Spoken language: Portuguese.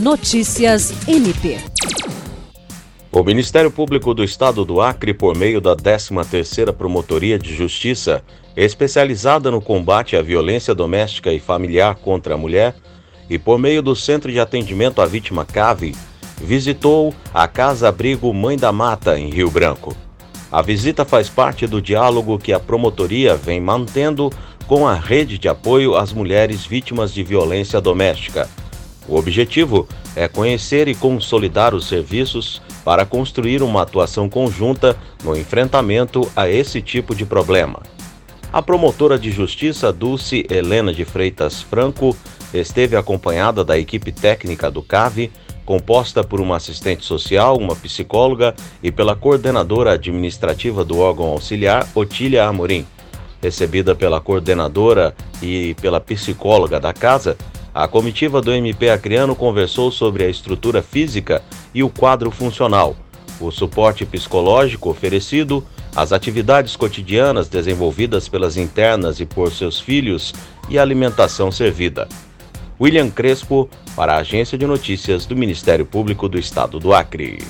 Notícias MP. O Ministério Público do Estado do Acre, por meio da 13ª Promotoria de Justiça, especializada no combate à violência doméstica e familiar contra a mulher, e por meio do Centro de Atendimento à Vítima CAVE, visitou a Casa Abrigo Mãe da Mata, em Rio Branco. A visita faz parte do diálogo que a promotoria vem mantendo com a rede de apoio às mulheres vítimas de violência doméstica. O objetivo é conhecer e consolidar os serviços para construir uma atuação conjunta no enfrentamento a esse tipo de problema. A promotora de justiça Dulce Helena de Freitas Franco esteve acompanhada da equipe técnica do CAVE, composta por uma assistente social, uma psicóloga e pela coordenadora administrativa do órgão auxiliar, Otília Amorim. Recebida pela coordenadora e pela psicóloga da casa, a comitiva do MP Acreano conversou sobre a estrutura física e o quadro funcional, o suporte psicológico oferecido, as atividades cotidianas desenvolvidas pelas internas e por seus filhos e a alimentação servida. William Crespo, para a Agência de Notícias do Ministério Público do Estado do Acre.